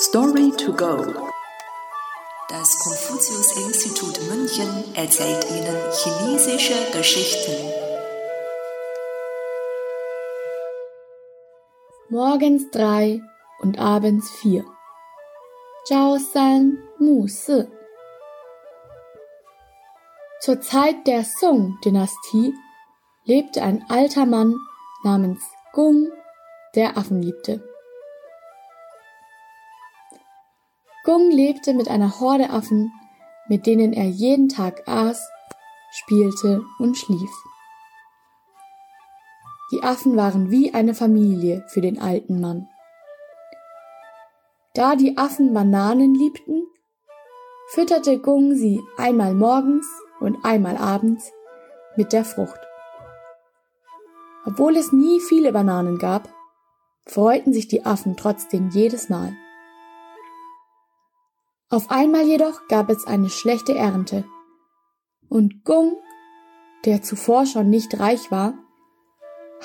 Story to go. Das Konfuzius-Institut München erzählt Ihnen chinesische Geschichten. Morgens drei und abends vier. Zhao San Mu Si. Zur Zeit der Song-Dynastie lebte ein alter Mann namens Gung, der Affen liebte. Gung lebte mit einer Horde Affen, mit denen er jeden Tag aß, spielte und schlief. Die Affen waren wie eine Familie für den alten Mann. Da die Affen Bananen liebten, fütterte Gung sie einmal morgens und einmal abends mit der Frucht. Obwohl es nie viele Bananen gab, freuten sich die Affen trotzdem jedes Mal. Auf einmal jedoch gab es eine schlechte Ernte. Und Gung, der zuvor schon nicht reich war,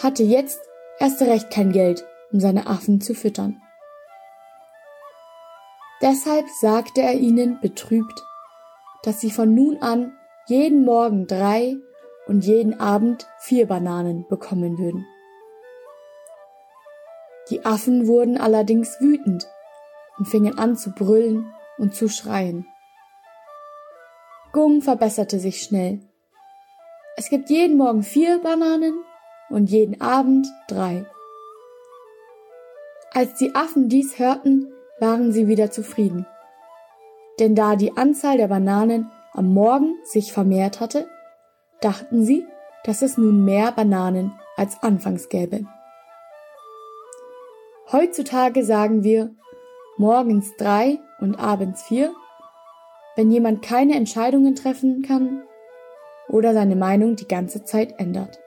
hatte jetzt erst recht kein Geld, um seine Affen zu füttern. Deshalb sagte er ihnen betrübt, dass sie von nun an jeden Morgen drei und jeden Abend vier Bananen bekommen würden. Die Affen wurden allerdings wütend und fingen an zu brüllen und zu schreien. Gung verbesserte sich schnell. Es gibt jeden Morgen vier Bananen und jeden Abend drei. Als die Affen dies hörten, waren sie wieder zufrieden. Denn da die Anzahl der Bananen am Morgen sich vermehrt hatte, dachten sie, dass es nun mehr Bananen als anfangs gäbe. Heutzutage sagen wir morgens drei und abends vier, wenn jemand keine Entscheidungen treffen kann oder seine Meinung die ganze Zeit ändert.